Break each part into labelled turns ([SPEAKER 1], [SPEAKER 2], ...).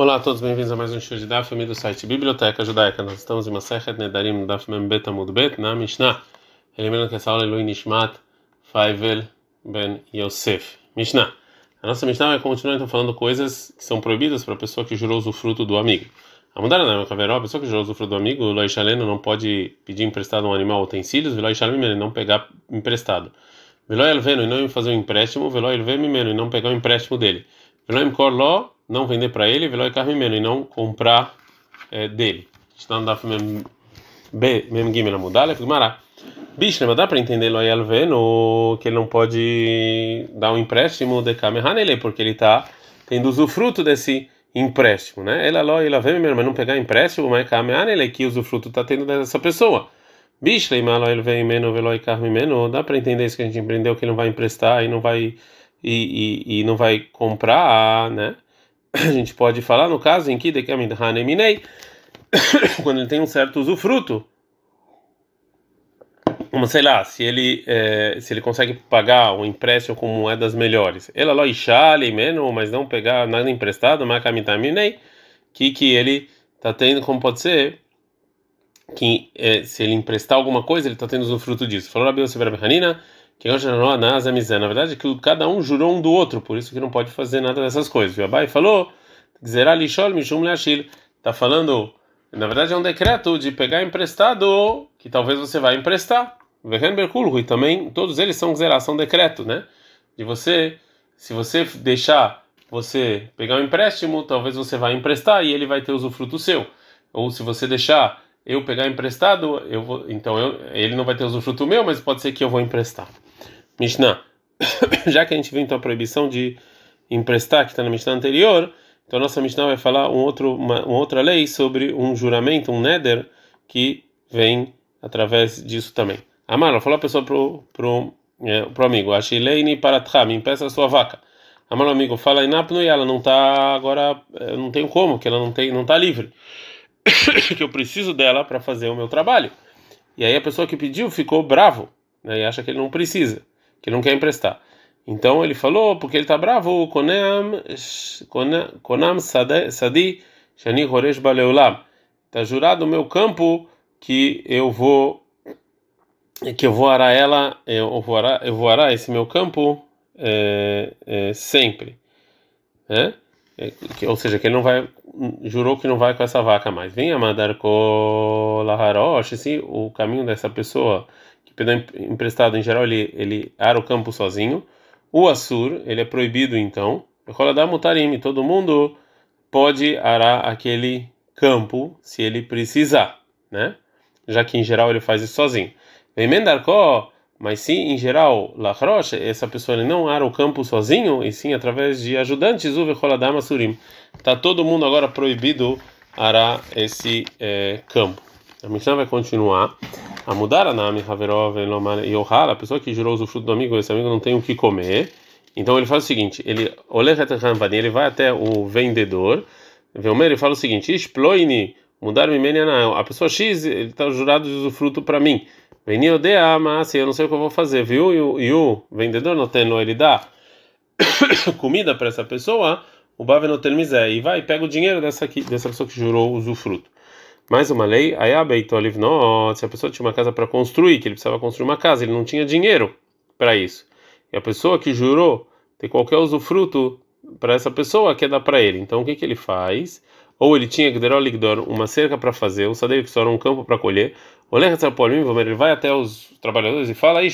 [SPEAKER 1] Olá a todos, bem-vindos a mais um show de Daf, do site Biblioteca Judaica. Nós estamos em Masechet Nedarim, Daf Mem Bet Amud Bet, na Mishnah. Lembrando que essa aula é Lui Nishmat Faivel Ben Yosef. Mishnah. A nossa Mishnah vai continuar então falando coisas que são proibidas para a pessoa que jurou usufruto do amigo. A mudar não, Caveró, a pessoa que jurou usufruto do amigo, o Loishaleno não pode pedir emprestado um animal ou utensílios, o Loishalem ele não pegar emprestado. Veló Elveno e não fazer um empréstimo, Veló Elvemimeno e não pegar o empréstimo dele. Veló Imkor Ló, não vender para ele, Veló Carmimeno e não comprar é, dele. Está no Daf Mem Gimel Amudalef. Bicho, mas dá para entender Ló Elveno que ele não pode dar um empréstimo de Kamehanele, porque ele está tendo usufruto desse empréstimo, né? Ela Ló Elvemimeno, mas não pegar empréstimo, mas Kamehanele, que usufruto está tendo dessa pessoa. Bishlei malo ele vem meno veloi carme meno. Dá para entender isso que a gente empreendeu que ele não vai emprestar e não vai e, e, e não vai comprar, né? A gente pode falar no caso em que de haneminei quando ele tem um certo usufruto. Como sei lá, se ele é, se ele consegue pagar um empréstimo com moedas melhores, ela lo ishale meno, mas não pegar nada emprestado, que que ele tá tendo como pode ser que é, se ele emprestar alguma coisa, ele está tendo usufruto disso. Falou Rabi Yosef que na verdade é que cada um jurou um do outro, por isso que não pode fazer nada dessas coisas. O Abai falou, está falando, na verdade é um decreto de pegar emprestado que talvez você vai emprestar. E também, todos eles são são decreto, né? De você, se você deixar você pegar um empréstimo, talvez você vai emprestar e ele vai ter usufruto seu. Ou se você deixar eu pegar emprestado, eu vou, então eu, ele não vai ter usufruto meu, mas pode ser que eu vou emprestar. Mishnah, já que a gente viu então a proibição de emprestar, que está na Mishnah anterior, então a nossa Mishnah vai falar um outro, uma, uma outra lei sobre um juramento, um neder, que vem através disso também. Amar, falou a pessoa pro, pro, é, pro amigo, Ashileini paratcha, me empresta a sua vaca. Amar, amigo, fala inapno e ela não está agora, não tem como, que ela não tem, não está livre. que eu preciso dela para fazer o meu trabalho. E aí a pessoa que pediu ficou bravo, né, e acha que ele não precisa, que não quer emprestar. Então ele falou, porque ele está bravo, Konam, konam Sadi Shani Horesh Baleulam. Está jurado o meu campo que eu vou que eu vou arar ela, eu vou arar, eu vou arar esse meu campo é, é, sempre, né? É, ou seja, que ele não vai, jurou que não vai com essa vaca mais. Venha mandar com Laharosh, se o caminho dessa pessoa pediu emprestado em geral, ele, ele ara o campo sozinho. O Assur, ele é proibido então. Roladar Mutarim, todo mundo pode arar aquele campo se ele precisar, né? Já que em geral ele faz isso sozinho. Vem Mendarkó mas sim, em geral, Lachrosh, essa pessoa ele não ara o campo sozinho, e sim através de ajudantes, Uvecholadama Surim. Está todo mundo agora proibido arar esse é, campo. A missão vai continuar a mudar a nome Haverov e a pessoa que jurou o fruto do amigo, esse amigo não tem o que comer. Então ele faz o seguinte: ele ele vai até o vendedor, ele fala o seguinte: Exploine, mudar a pessoa X, ele está jurado de usufruto para mim. Veni odeia, mas eu não sei o que eu vou fazer, viu? E o, e o vendedor não tem, ele dá comida para essa pessoa, o Bave não tem miséria, e vai pega o dinheiro dessa, aqui, dessa pessoa que jurou usufruto. Mais uma lei, aí a se a pessoa tinha uma casa para construir, que ele precisava construir uma casa, ele não tinha dinheiro para isso. E a pessoa que jurou ter qualquer usufruto para essa pessoa quer dar para ele. Então o que que ele faz? Ou ele tinha uma cerca para fazer, o sadeiro que um campo para colher, ele vai até os trabalhadores e fala: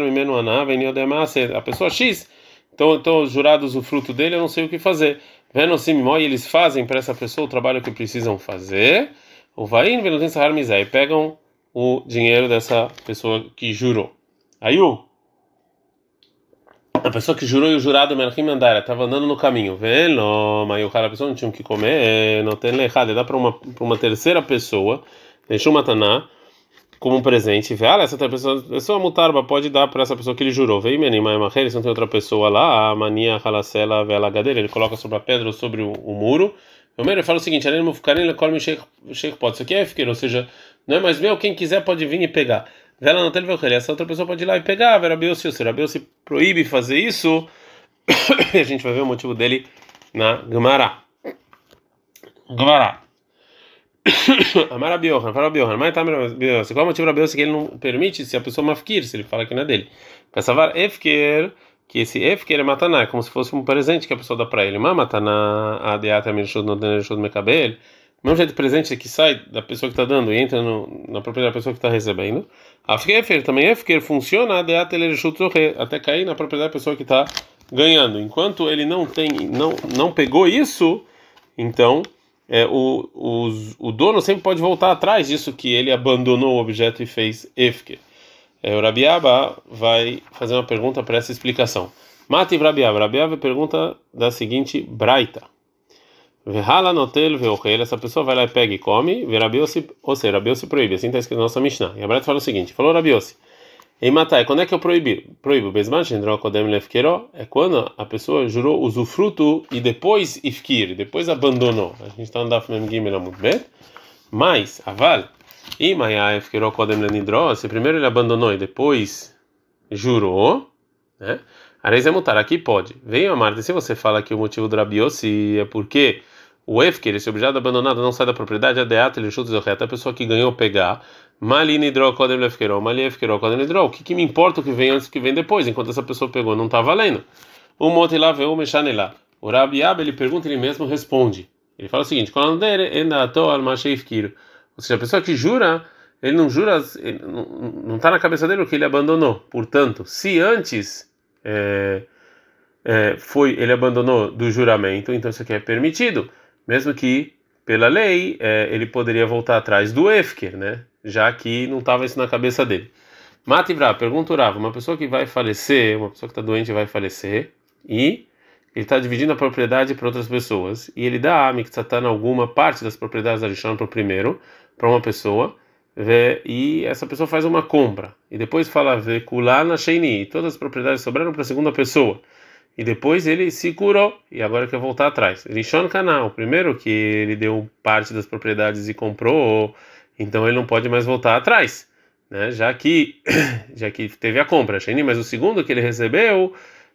[SPEAKER 1] me menu a pessoa X. Então, então, os jurados, o fruto dele, eu não sei o que fazer. Vendo assim, e eles fazem para essa pessoa o trabalho que precisam fazer. O vai vendo e pegam o dinheiro dessa pessoa que jurou. Aí o a pessoa que jurou e o jurado Melchim Mandara estava andando no caminho, vendo, mas o cara a pessoa não tinha o que comer, não tem lechada, dá para uma para uma terceira pessoa, deixou mataná como um presente. Vê, ah, essa outra pessoa, pessoa mutarba pode dar para essa pessoa que ele jurou. Vem, menina, se não tem outra pessoa lá, a mania halacela vela gadeira, ele coloca sobre a pedra ou sobre o, o muro. O Meir fala o seguinte: isso aqui é fiqueiro, ou seja, não é mais meu, quem quiser pode vir e pegar. Vela não tem essa outra pessoa pode ir lá e pegar. Vera Biel, se o se proíbe fazer isso, a gente vai ver o motivo dele na Gemara. Gamará. Amar Abiohan, fala Abiohan, mas tá. Qual é o motivo Abiohan que ele não permite se a pessoa mafkir, se ele fala que não é dele? Passavar Efker, que esse Efker é mataná, é como se fosse um presente que a pessoa dá para ele. Mas mataná, a deata mirshud no deneshud mekabel. Mesmo jeito de presente que sai da pessoa que está dando e entra no, na propriedade da pessoa que está recebendo. A Efker também Efker funciona a deata até cair na propriedade da pessoa que está ganhando. Enquanto ele não tem, não, não pegou isso, então é, o, o, o dono sempre pode voltar atrás disso que ele abandonou o objeto e fez efke. É, o Rabiaba vai fazer uma pergunta para essa explicação. Mati Rabiaba. Rabiaba pergunta da seguinte braita. Verhala notel veochel. Essa pessoa vai lá e pega e come. Verabiosi, ou seja, Rabiosi proíbe. Assim está escrito na nossa Mishnah. E a braita fala o seguinte: falou Rabiosi. Em Matai, quando é que eu proíbi? Proíbo. Besman Kodem Lefkero é quando a pessoa jurou usufruto e depois ifkir, depois abandonou. A gente está andando Mem Gimel muito bem. Mas, aval, e Maya Efkero Kodem Lenidro, se primeiro ele abandonou e depois jurou, né? Areis é mutar, aqui pode. Venha, Marta, se você fala que o motivo do Rabiossi é porque o Efker, esse objeto abandonado, não sai da propriedade, a deata, ele chuta a pessoa que ganhou pegar Mali nidro kodem lefkerol, mali lefkerol kodem nidro. O que, que me importa o que vem antes o que vem depois? Enquanto essa pessoa pegou, não está valendo. O motilá veio lá. O Rabiab, ele pergunta, ele mesmo responde. Ele fala o seguinte: Ou seja, a pessoa que jura, ele não jura, ele não está na cabeça dele o que ele abandonou. Portanto, se antes é, é, foi ele abandonou do juramento, então isso aqui é permitido, mesmo que pela lei é, ele poderia voltar atrás do Efker, né? já que não estava isso na cabeça dele. Mativra, pergunta uma pessoa que vai falecer, uma pessoa que está doente vai falecer, e ele está dividindo a propriedade para outras pessoas, e ele dá a Miktsatan alguma parte das propriedades da Rishon para o primeiro, para uma pessoa, e essa pessoa faz uma compra, e depois fala, Vekulana Sheini, todas as propriedades sobraram para a segunda pessoa, e depois ele se curou, e agora quer voltar atrás. Rishon Canal, primeiro que ele deu parte das propriedades e comprou, então ele não pode mais voltar atrás, né? Já que já que teve a compra, Sheni, mas o segundo que ele recebeu,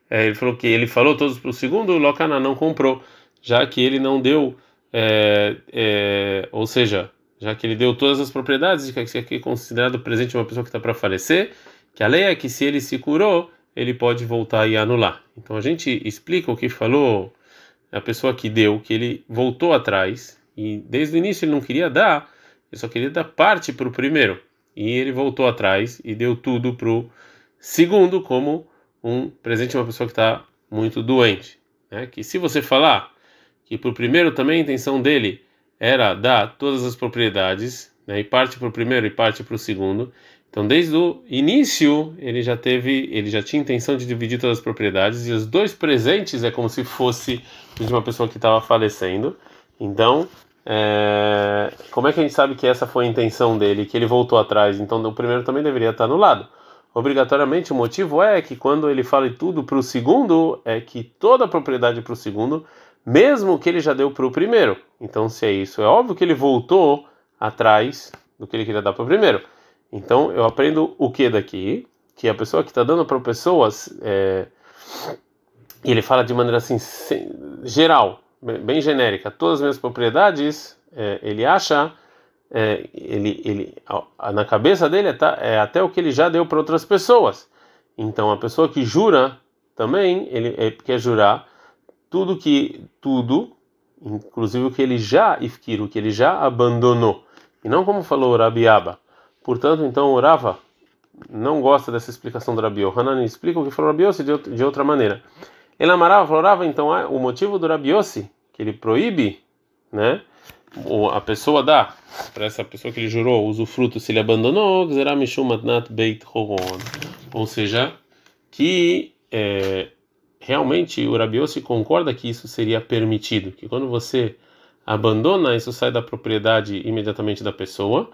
[SPEAKER 1] é, ele falou que ele falou todos para o segundo, o Lokana não comprou, já que ele não deu, é, é, ou seja, já que ele deu todas as propriedades, que isso aqui é considerado presente de uma pessoa que está para falecer, que a lei é que se ele se curou, ele pode voltar e anular. Então a gente explica o que falou a pessoa que deu, que ele voltou atrás e desde o início ele não queria dar ele só queria dar parte para o primeiro. E ele voltou atrás e deu tudo para o segundo, como um presente de uma pessoa que está muito doente. Né? Que se você falar que para o primeiro também a intenção dele era dar todas as propriedades, né? e parte para o primeiro e parte para o segundo. Então, desde o início, ele já teve, ele já tinha intenção de dividir todas as propriedades, e os dois presentes é como se fosse de uma pessoa que estava falecendo. Então, é, como é que a gente sabe que essa foi a intenção dele, que ele voltou atrás? Então o primeiro também deveria estar no lado. Obrigatoriamente o motivo é que quando ele fala tudo para o segundo, é que toda a propriedade para o segundo, mesmo que ele já deu para o primeiro. Então se é isso, é óbvio que ele voltou atrás do que ele queria dar para o primeiro. Então eu aprendo o que daqui? Que a pessoa que está dando para pessoas, é, e ele fala de maneira assim geral, bem genérica, todas as minhas propriedades, é, ele acha, é, ele, ele, na cabeça dele é, tá, é até o que ele já deu para outras pessoas. Então a pessoa que jura também, ele é, quer jurar tudo que tudo, inclusive o que ele já ifkir, o que ele já abandonou. E não como falou Rabiaba. Portanto, então o Rava não gosta dessa explicação do Rabi Hanan explica o que falou Rabi de, de outra maneira. Ele amarava, falava, então ah, o motivo do Rabiossi, que ele proíbe, né? A pessoa dá para essa pessoa que ele jurou usufruto se ele abandonou, ou seja, que é, realmente o Rabiossi concorda que isso seria permitido, que quando você abandona, isso sai da propriedade imediatamente da pessoa,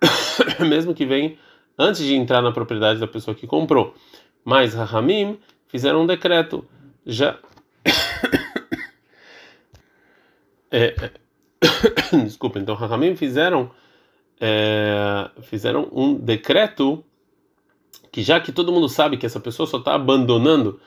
[SPEAKER 1] mesmo que vem antes de entrar na propriedade da pessoa que comprou. Mas Rahamim fizeram um decreto já é, é desculpa, então Rahamim fizeram é, fizeram um decreto que já que todo mundo sabe que essa pessoa só está abandonando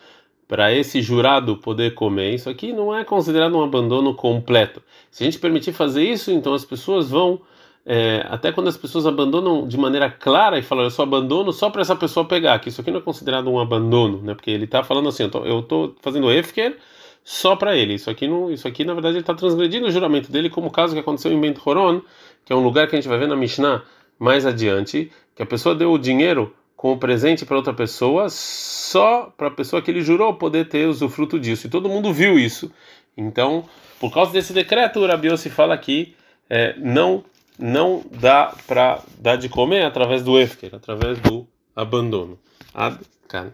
[SPEAKER 1] para esse jurado poder comer, isso aqui não é considerado um abandono completo. Se a gente permitir fazer isso, então as pessoas vão é, até quando as pessoas abandonam de maneira clara e falam, eu só abandono só para essa pessoa pegar, que isso aqui não é considerado um abandono, né? Porque ele está falando assim, eu estou fazendo efker só para ele. Isso aqui não, isso aqui na verdade ele está transgredindo o juramento dele, como o caso que aconteceu em Bent Horon, que é um lugar que a gente vai ver na Mishnah mais adiante, que a pessoa deu o dinheiro como presente para outra pessoa só para a pessoa que ele jurou poder ter usufruto disso. E todo mundo viu isso. Então, por causa desse decreto, o se fala que é, não não dá para dar de comer através do efker, através do abandono. Ad -kan.